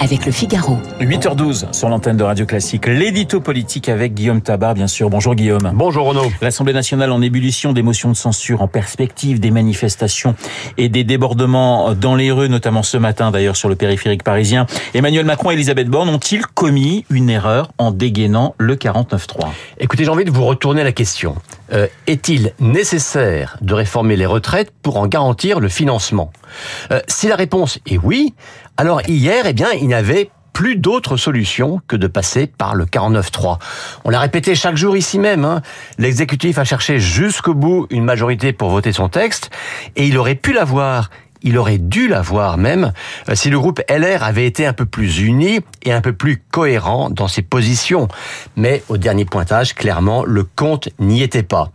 avec le Figaro. 8h12 sur l'antenne de Radio Classique. L'édito politique avec Guillaume Tabar, bien sûr. Bonjour Guillaume. Bonjour Renaud. L'Assemblée nationale en ébullition des motions de censure en perspective des manifestations et des débordements dans les rues, notamment ce matin d'ailleurs sur le périphérique parisien. Emmanuel Macron et Elisabeth Borne ont-ils commis une erreur en dégainant le 49-3 Écoutez, j'ai envie de vous retourner la question. Euh, Est-il nécessaire de réformer les retraites pour en garantir le financement? Euh, Si la réponse est oui, alors hier, eh bien, il n'y avait plus d'autre solution que de passer par le 49-3. On l'a répété chaque jour ici même. Hein. L'exécutif a cherché jusqu'au bout une majorité pour voter son texte, et il aurait pu l'avoir il aurait dû l'avoir même euh, si le groupe LR avait été un peu plus uni et un peu plus cohérent dans ses positions. Mais au dernier pointage, clairement, le compte n'y était pas.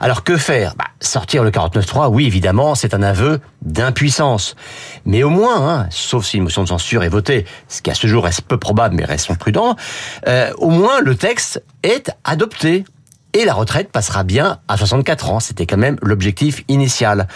Alors que faire? Bah, Sortir le 49.3, oui, évidemment, c'est un aveu d'impuissance. Mais au moins, hein, sauf si une motion de censure est votée, ce qui à ce jour reste peu probable, mais restons prudents, euh, au moins le texte est adopté et la retraite passera bien à 64 ans. C'était quand même l'objectif initial.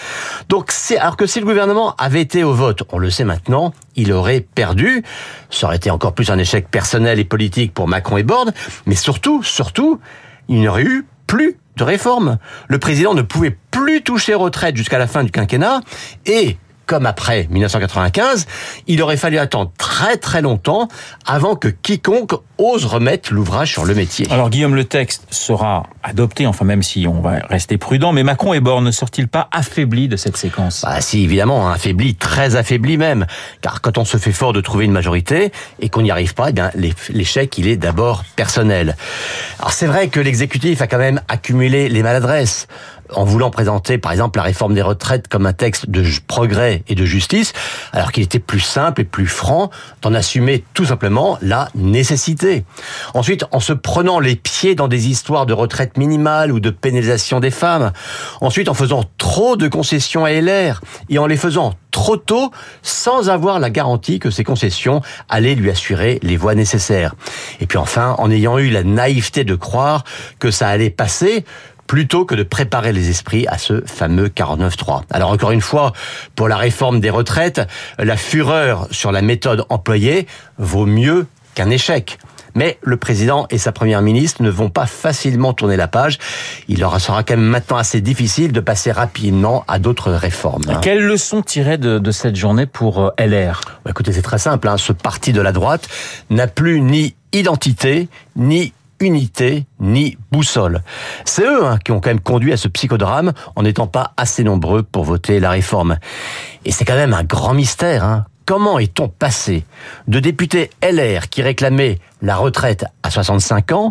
Donc, c'est alors que si le gouvernement avait été au vote, on le sait maintenant, il aurait perdu. Ça aurait été encore plus un échec personnel et politique pour Macron et Borne. Mais surtout, surtout, il n'y aurait eu plus de réforme. Le président ne pouvait plus toucher retraite jusqu'à la fin du quinquennat et comme après 1995, il aurait fallu attendre très très longtemps avant que quiconque ose remettre l'ouvrage sur le métier. Alors Guillaume, le texte sera adopté, enfin même si on va rester prudent, mais Macron et Borne ne sortent-ils pas affaiblis de cette séquence? Bah si, évidemment, affaiblis, très affaiblis même, car quand on se fait fort de trouver une majorité et qu'on n'y arrive pas, eh bien l'échec il est d'abord personnel. Alors c'est vrai que l'exécutif a quand même accumulé les maladresses en voulant présenter, par exemple, la réforme des retraites comme un texte de progrès et de justice, alors qu'il était plus simple et plus franc d'en assumer tout simplement la nécessité. Ensuite, en se prenant les pieds dans des histoires de retraite minimale ou de pénalisation des femmes. Ensuite, en faisant trop de concessions à LR et en les faisant trop tôt sans avoir la garantie que ces concessions allaient lui assurer les voies nécessaires. Et puis enfin, en ayant eu la naïveté de croire que ça allait passer, plutôt que de préparer les esprits à ce fameux 49-3. Alors encore une fois, pour la réforme des retraites, la fureur sur la méthode employée vaut mieux qu'un échec. Mais le président et sa première ministre ne vont pas facilement tourner la page. Il leur sera quand même maintenant assez difficile de passer rapidement à d'autres réformes. Hein. Quelle leçon tirer de, de, cette journée pour euh, LR bah, Écoutez, c'est très simple. Hein. Ce parti de la droite n'a plus ni identité, ni unité ni boussole. C'est eux hein, qui ont quand même conduit à ce psychodrame en n'étant pas assez nombreux pour voter la réforme. Et c'est quand même un grand mystère. Hein. Comment est-on passé de députés LR qui réclamaient la retraite à 65 ans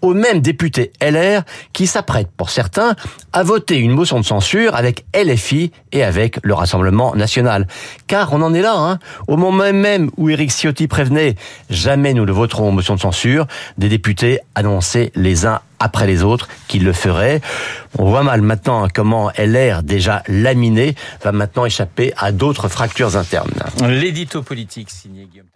aux mêmes députés LR qui s'apprêtent, pour certains, à voter une motion de censure avec LFI et avec le Rassemblement national? Car on en est là, hein. au moment même où Éric Ciotti prévenait « jamais nous ne voterons aux motions de censure », des députés annonçaient les uns après les autres qu'ils le feraient. On voit mal maintenant comment LR, déjà laminé, va maintenant échapper à d'autres fractures internes. L'édito politique signé Guillaume